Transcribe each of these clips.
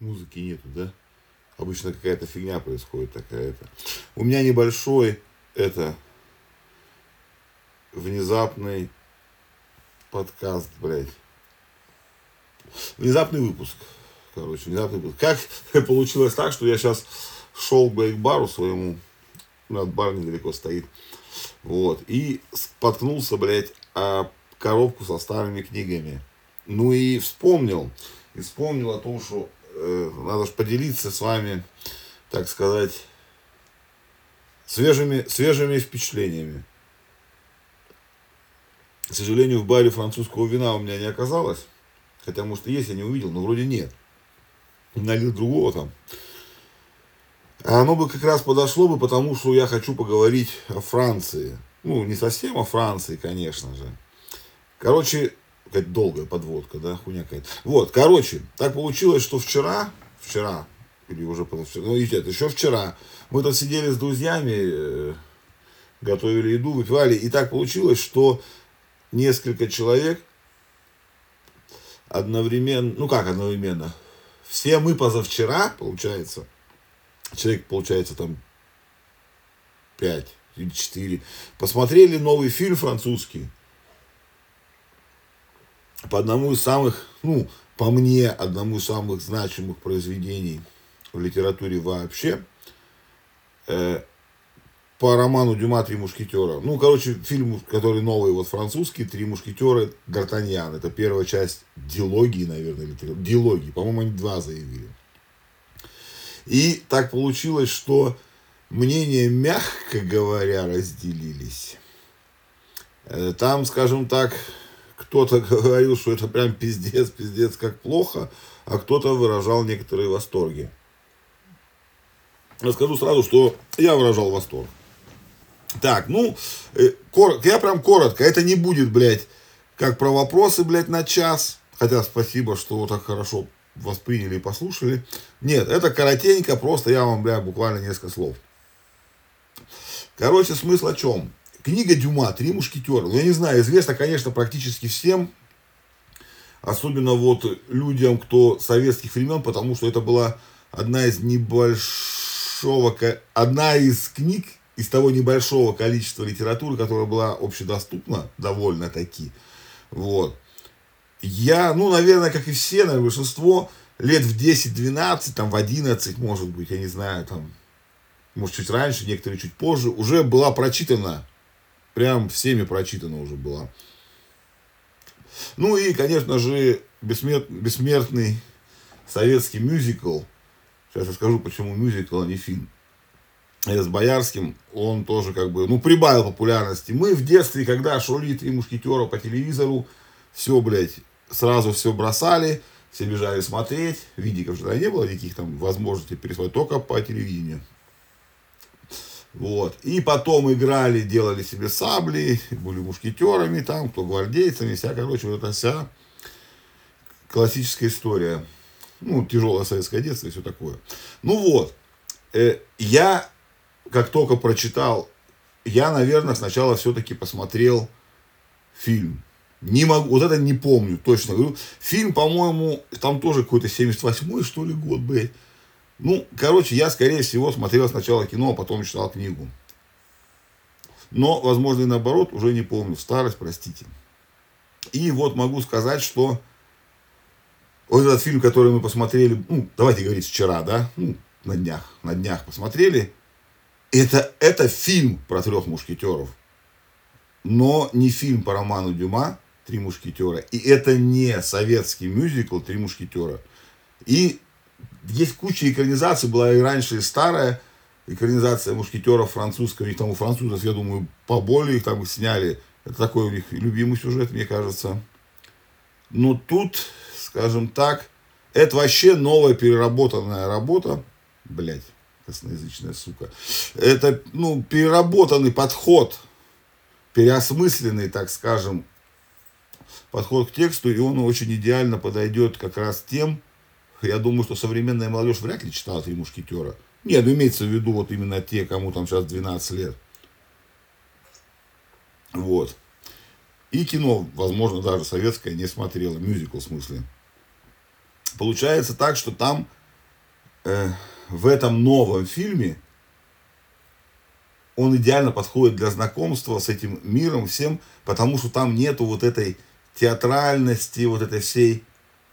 Музыки нету, да? Обычно какая-то фигня происходит такая-то. У меня небольшой, это, внезапный подкаст, блядь. Внезапный выпуск. Короче, внезапный выпуск. Как получилось так, что я сейчас шел к бару своему, у нас бар недалеко стоит, вот, и споткнулся, блядь, о коробку со старыми книгами. Ну и вспомнил, и вспомнил о том, что надо же поделиться с вами, так сказать, свежими, свежими впечатлениями. К сожалению, в баре французского вина у меня не оказалось. Хотя, может, и есть, я не увидел, но вроде нет. Налил другого там. А оно бы как раз подошло бы, потому что я хочу поговорить о Франции. Ну, не совсем о Франции, конечно же. Короче, какая-то долгая подводка, да, хуйня какая-то. Вот, короче, так получилось, что вчера, вчера, или уже позавчера, ну, нет, еще вчера, мы тут сидели с друзьями, э, готовили еду, выпивали, и так получилось, что несколько человек одновременно, ну как одновременно, все мы позавчера, получается, человек, получается, там, пять или четыре, посмотрели новый фильм французский, по одному из самых, ну, по мне, одному из самых значимых произведений в литературе вообще, э, по роману Дюма «Три мушкетера». Ну, короче, фильм, который новый, вот французский, «Три мушкетера» Д'Артаньян. Это первая часть дилогии, наверное, или дилогии. По-моему, они два заявили. И так получилось, что мнения, мягко говоря, разделились. Э, там, скажем так, кто-то говорил, что это прям пиздец, пиздец, как плохо, а кто-то выражал некоторые восторги. Расскажу сразу, что я выражал восторг. Так, ну, э, коротко, я прям коротко, это не будет, блядь, как про вопросы, блядь, на час. Хотя спасибо, что так хорошо восприняли и послушали. Нет, это коротенько, просто я вам, блядь, буквально несколько слов. Короче, смысл о чем? Книга Дюма «Три мушкетера». Ну, я не знаю, известно, конечно, практически всем, особенно вот людям, кто советских времен, потому что это была одна из небольшого, одна из книг, из того небольшого количества литературы, которая была общедоступна довольно таки. Вот. Я, ну, наверное, как и все, наверное, большинство, лет в 10-12, там, в 11, может быть, я не знаю, там, может, чуть раньше, некоторые чуть позже, уже была прочитана, прям всеми прочитана уже была. Ну и, конечно же, бессмерт, бессмертный советский мюзикл. Сейчас я скажу, почему мюзикл, а не фильм с Боярским, он тоже как бы, ну, прибавил популярности. Мы в детстве, когда шли три мушкетера по телевизору, все, блядь, сразу все бросали, все бежали смотреть. Видиков же не было никаких там возможностей пересмотреть, только по телевидению. Вот. И потом играли, делали себе сабли, были мушкетерами там, кто гвардейцами, вся, короче, вот эта вся классическая история. Ну, тяжелое советское детство и все такое. Ну вот, э, я как только прочитал, я, наверное, сначала все-таки посмотрел фильм. Не могу, вот это не помню, точно говорю. Фильм, по-моему, там тоже какой-то 78-й, что ли, год, блядь. Ну, короче, я, скорее всего, смотрел сначала кино, а потом читал книгу. Но, возможно, и наоборот, уже не помню. Старость, простите. И вот могу сказать, что вот этот фильм, который мы посмотрели, ну, давайте говорить, вчера, да, ну, на днях, на днях посмотрели, это, это фильм про трех мушкетеров, но не фильм по роману Дюма «Три мушкетера». И это не советский мюзикл «Три мушкетера». И есть куча экранизаций, была и раньше и старая экранизация мушкетеров французского, и там у французов, я думаю, поболее их там сняли. Это такой у них любимый сюжет, мне кажется. Но тут, скажем так, это вообще новая переработанная работа. Блять косноязычная сука. Это, ну, переработанный подход, переосмысленный, так скажем, подход к тексту, и он очень идеально подойдет как раз тем, я думаю, что современная молодежь вряд ли читала «Три мушкетера». Нет, имеется в виду вот именно те, кому там сейчас 12 лет. Вот. И кино, возможно, даже советское не смотрела, мюзикл в смысле. Получается так, что там э, в этом новом фильме он идеально подходит для знакомства с этим миром всем, потому что там нету вот этой театральности, вот этой всей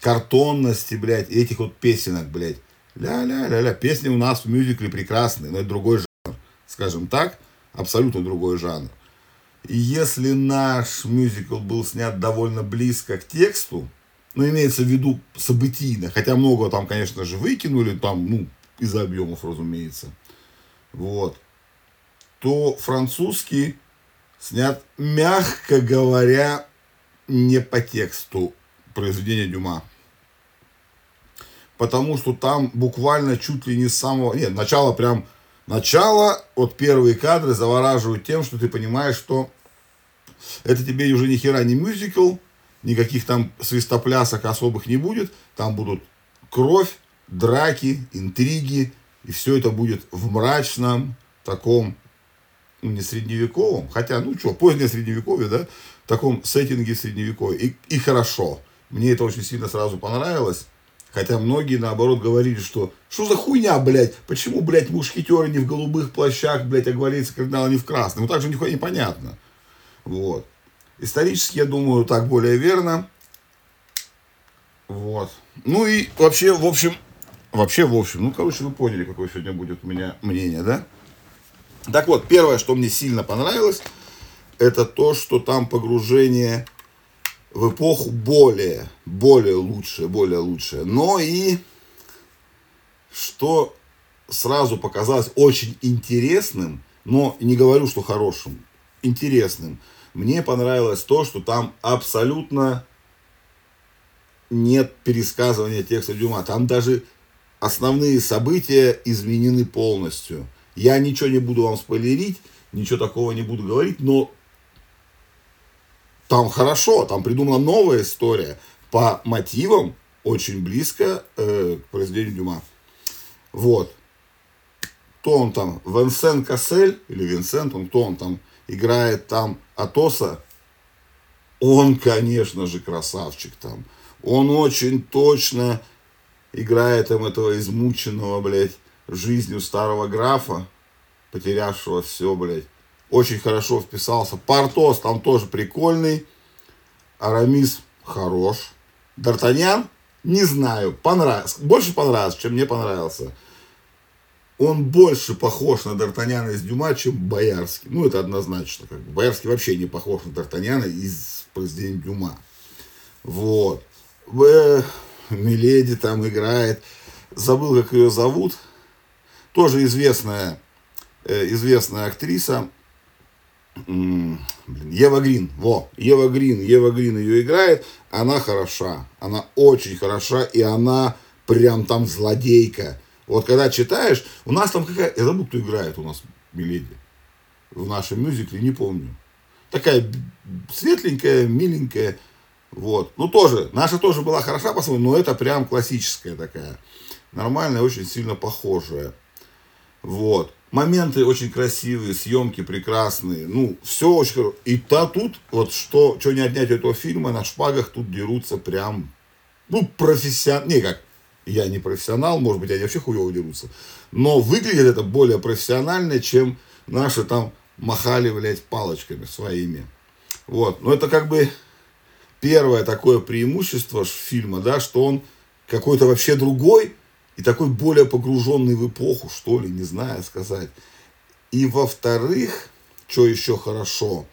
картонности, блядь, этих вот песенок, блядь. Ля-ля-ля-ля. Песни у нас в мюзикле прекрасные, но это другой жанр. Скажем так, абсолютно другой жанр. И если наш мюзикл был снят довольно близко к тексту, ну, имеется в виду событийно, хотя много там, конечно же, выкинули, там, ну, из-за объемов, разумеется, вот, то французский снят, мягко говоря, не по тексту произведения Дюма. Потому что там буквально чуть ли не с самого... Нет, начало прям... Начало, вот первые кадры завораживают тем, что ты понимаешь, что это тебе уже ни хера не мюзикл, никаких там свистоплясок особых не будет. Там будут кровь, драки, интриги. И все это будет в мрачном таком, ну, не средневековом, хотя, ну что, позднее средневековье, да, в таком сеттинге средневековья. И, и хорошо. Мне это очень сильно сразу понравилось. Хотя многие, наоборот, говорили, что что за хуйня, блядь, почему, блядь, мушкетеры не в голубых плащах, блядь, а гвардейцы кардинала не в красных. Ну, так же нихуя непонятно. Вот. Исторически, я думаю, так более верно. Вот. Ну и вообще, в общем, вообще, в общем, ну, короче, вы поняли, какое сегодня будет у меня мнение, да? Так вот, первое, что мне сильно понравилось, это то, что там погружение в эпоху более, более лучшее, более лучшее. Но и что сразу показалось очень интересным, но не говорю, что хорошим, интересным. Мне понравилось то, что там абсолютно нет пересказывания текста Дюма. Там даже основные события изменены полностью. Я ничего не буду вам спойлерить, ничего такого не буду говорить, но там хорошо, там придумана новая история по мотивам, очень близко э, к произведению Дюма. Вот. Кто он там? Венсен Кассель, или Винсент, он кто он там играет там Атоса? Он, конечно же, красавчик там. Он очень точно играет там этого измученного, блядь, жизнью старого графа, потерявшего все, блядь очень хорошо вписался. Портос там тоже прикольный. Арамис хорош. Д'Артаньян, не знаю, понравился. Больше понравился, чем мне понравился. Он больше похож на Д'Артаньяна из Дюма, чем Боярский. Ну, это однозначно. Как бы. Боярский вообще не похож на Д'Артаньяна из произведения Дюма. Вот. В Миледи там играет. Забыл, как ее зовут. Тоже известная, э, известная актриса блин, Ева Грин, во, Ева Грин, Ева Грин ее играет, она хороша, она очень хороша, и она прям там злодейка. Вот когда читаешь, у нас там какая, я забыл, кто играет у нас Миледи в нашем мюзикле, не помню. Такая светленькая, миленькая, вот. Ну, тоже, наша тоже была хороша по-своему, но это прям классическая такая. Нормальная, очень сильно похожая. Вот моменты очень красивые, съемки прекрасные, ну, все очень хорошо. И та тут, вот что, что не отнять у этого фильма, на шпагах тут дерутся прям, ну, профессионал, не как, я не профессионал, может быть, они вообще хуево дерутся, но выглядит это более профессионально, чем наши там махали, блядь, палочками своими. Вот, но это как бы первое такое преимущество фильма, да, что он какой-то вообще другой, и такой более погруженный в эпоху, что ли, не знаю сказать. И во-вторых, что еще хорошо,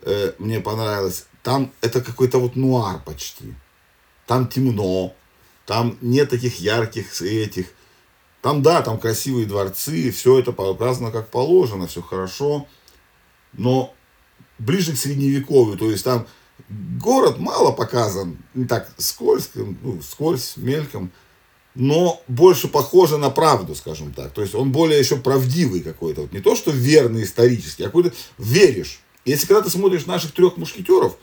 э, мне понравилось, там это какой-то вот нуар почти. Там темно, там нет таких ярких этих. Там, да, там красивые дворцы, все это показано как положено, все хорошо. Но ближе к средневековью, то есть там город мало показан, не так скользко, ну, скользь, мельком но больше похоже на правду, скажем так. То есть он более еще правдивый какой-то. Вот не то, что верный исторический, а какой-то веришь. Если когда ты смотришь наших трех мушкетеров,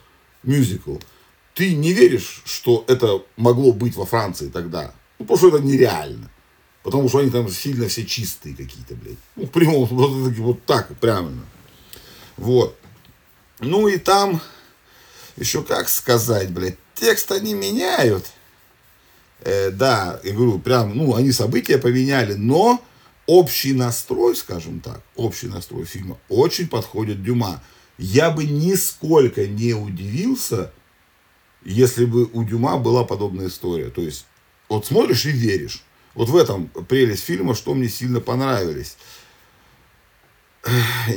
мюзикл, ты не веришь, что это могло быть во Франции тогда. Ну, потому что это нереально. Потому что они там сильно все чистые какие-то, блядь. Ну, в прямом, вот, вот так, правильно. Вот. Ну и там, еще как сказать, блядь, текст они меняют э, да, я говорю, прям, ну, они события поменяли, но общий настрой, скажем так, общий настрой фильма очень подходит Дюма. Я бы нисколько не удивился, если бы у Дюма была подобная история. То есть, вот смотришь и веришь. Вот в этом прелесть фильма, что мне сильно понравились.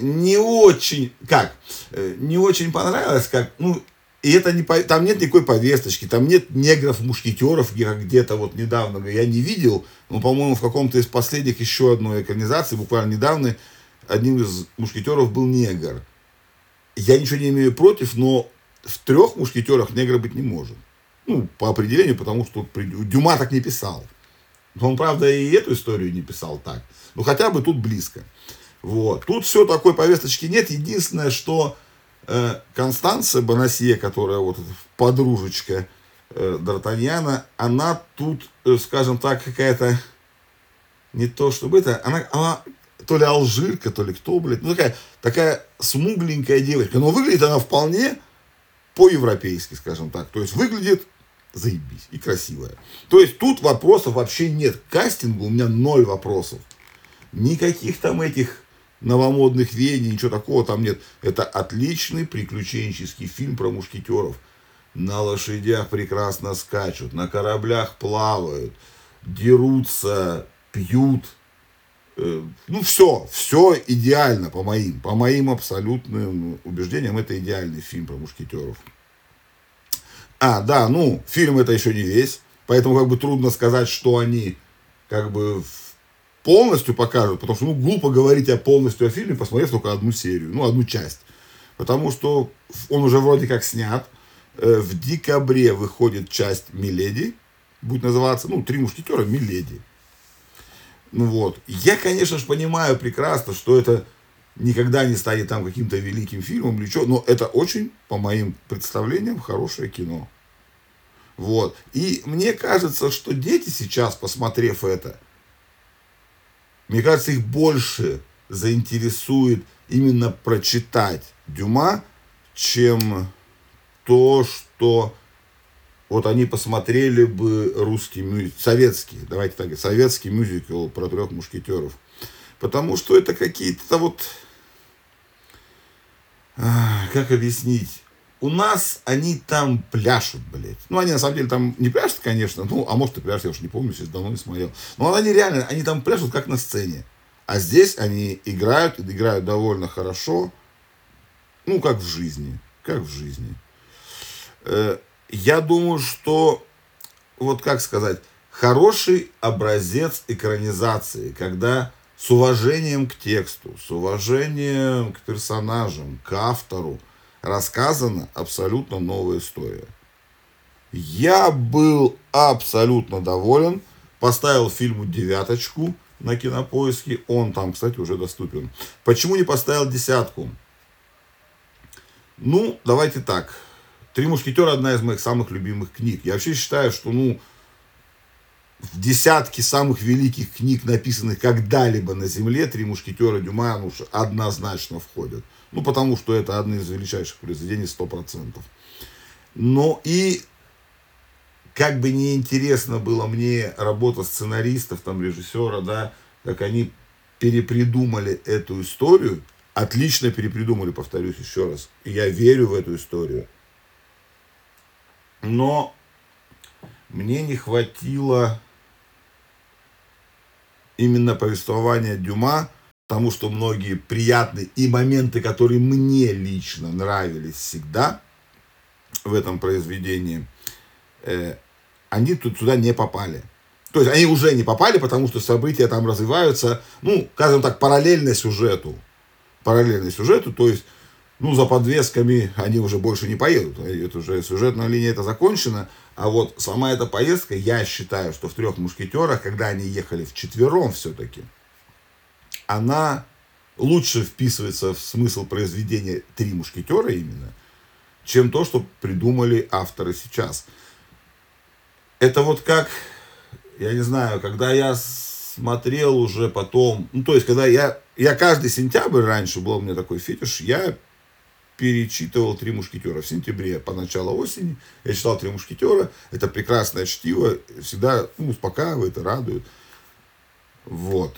Не очень, как, э, не очень понравилось, как, ну, и это не, там нет никакой повесточки, там нет негров-мушкетеров, где-то вот недавно, я не видел, но, по-моему, в каком-то из последних еще одной экранизации, буквально недавно, одним из мушкетеров был негр. Я ничего не имею против, но в трех мушкетерах негра быть не может. Ну, по определению, потому что Дюма так не писал. Он, правда, и эту историю не писал так. Но хотя бы тут близко. Вот. Тут все такой повесточки нет. Единственное, что Констанция Бонасье, которая вот подружечка э, Д'Артаньяна, она тут, э, скажем так, какая-то не то чтобы это, она, она то ли алжирка, то ли кто, блядь, ну такая, такая смугленькая девочка, но выглядит она вполне по-европейски, скажем так. То есть выглядит заебись и красивая. То есть тут вопросов вообще нет. К кастингу у меня ноль вопросов. Никаких там этих новомодных веяний, ничего такого там нет. Это отличный приключенческий фильм про мушкетеров. На лошадях прекрасно скачут, на кораблях плавают, дерутся, пьют. Э, ну, все, все идеально по моим, по моим абсолютным убеждениям. Это идеальный фильм про мушкетеров. А, да, ну, фильм это еще не весь, поэтому как бы трудно сказать, что они как бы полностью покажут, потому что, ну, глупо говорить о полностью о фильме, посмотрев только одну серию, ну, одну часть. Потому что он уже вроде как снят. Э, в декабре выходит часть «Миледи», будет называться, ну, «Три мушкетера Миледи». Ну вот. Я, конечно же, понимаю прекрасно, что это никогда не станет там каким-то великим фильмом или что, но это очень, по моим представлениям, хорошее кино. Вот. И мне кажется, что дети сейчас, посмотрев это, мне кажется, их больше заинтересует именно прочитать Дюма, чем то, что вот они посмотрели бы русский мюзикл, советский, давайте так, советский мюзикл про трех мушкетеров. Потому что это какие-то вот, как объяснить, у нас они там пляшут, блядь. Ну, они на самом деле там не пляшут, конечно, ну, а может и пляшут, я уж не помню, сейчас давно не смотрел. Но они реально, они там пляшут как на сцене. А здесь они играют, и играют довольно хорошо, ну, как в жизни, как в жизни. Э, я думаю, что, вот как сказать, хороший образец экранизации, когда с уважением к тексту, с уважением к персонажам, к автору – рассказана абсолютно новая история. Я был абсолютно доволен. Поставил фильму девяточку на кинопоиске. Он там, кстати, уже доступен. Почему не поставил десятку? Ну, давайте так. «Три мушкетера» одна из моих самых любимых книг. Я вообще считаю, что, ну, в десятке самых великих книг, написанных когда-либо на Земле, «Три мушкетера» Дюма ну, однозначно входят. Ну, потому что это одно из величайших произведений 100%. Но и как бы неинтересно было мне работа сценаристов, там, режиссера, да, как они перепридумали эту историю, отлично перепридумали, повторюсь еще раз. Я верю в эту историю. Но мне не хватило именно повествования Дюма, потому что многие приятные и моменты, которые мне лично нравились всегда в этом произведении, э, они тут сюда не попали. То есть они уже не попали, потому что события там развиваются, ну, скажем так, параллельно сюжету. Параллельно сюжету, то есть, ну, за подвесками они уже больше не поедут. Это уже сюжетная линия это закончена. А вот сама эта поездка, я считаю, что в трех мушкетерах, когда они ехали в четвером все-таки, она лучше вписывается в смысл произведения «Три мушкетера» именно, чем то, что придумали авторы сейчас. Это вот как, я не знаю, когда я смотрел уже потом, ну, то есть, когда я, я каждый сентябрь раньше был у меня такой фетиш, я перечитывал «Три мушкетера». В сентябре, по началу осени, я читал «Три мушкетера». Это прекрасное чтиво, всегда ну, успокаивает и радует. Вот.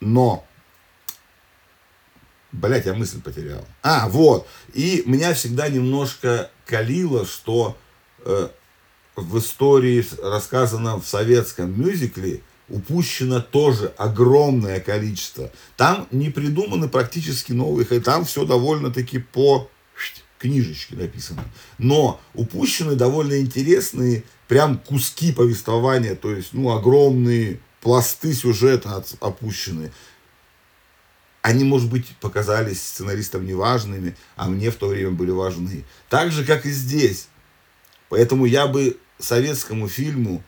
Но, блять, я мысль потерял. А, вот. И меня всегда немножко калило, что э, в истории, рассказано в советском мюзикле, упущено тоже огромное количество. Там не придуманы практически новые, там все довольно-таки по книжечке написано. Но упущены довольно интересные прям куски повествования, то есть, ну, огромные пласты сюжета опущены. Они, может быть, показались сценаристам неважными, а мне в то время были важны. Так же, как и здесь. Поэтому я бы советскому фильму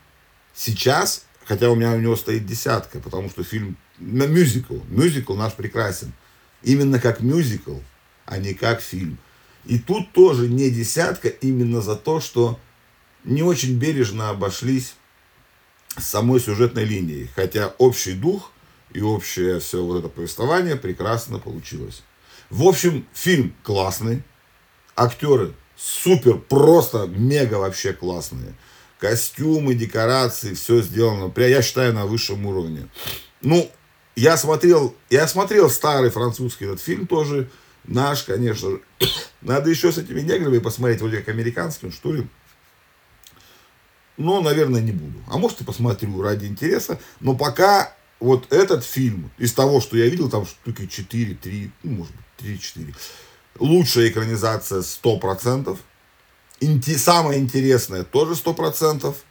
сейчас Хотя у меня у него стоит десятка, потому что фильм мюзикл. Мюзикл наш прекрасен. Именно как мюзикл, а не как фильм. И тут тоже не десятка, именно за то, что не очень бережно обошлись с самой сюжетной линией. Хотя общий дух и общее все вот это повествование прекрасно получилось. В общем, фильм классный. Актеры супер, просто мега вообще классные костюмы, декорации, все сделано, я считаю, на высшем уровне. Ну, я смотрел, я смотрел старый французский этот фильм тоже, наш, конечно. Надо еще с этими неграми посмотреть, вроде как американским, что ли. Но, наверное, не буду. А может и посмотрю ради интереса. Но пока вот этот фильм, из того, что я видел, там штуки 4, 3, ну, может быть, 3-4. Лучшая экранизация 100% инте, самое интересное тоже сто процентов.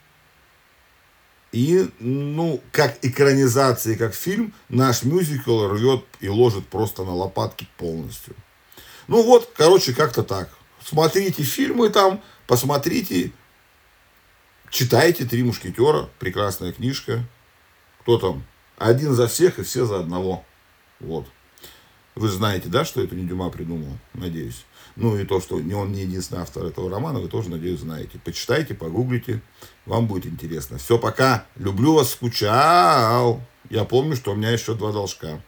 И, ну, как экранизация, как фильм, наш мюзикл рвет и ложит просто на лопатки полностью. Ну вот, короче, как-то так. Смотрите фильмы там, посмотрите, читайте «Три мушкетера», прекрасная книжка. Кто там? Один за всех и все за одного. Вот. Вы знаете, да, что это не Дюма придумал, надеюсь. Ну и то, что он не единственный автор этого романа, вы тоже, надеюсь, знаете. Почитайте, погуглите, вам будет интересно. Все, пока. Люблю вас, скучал. Я помню, что у меня еще два должка.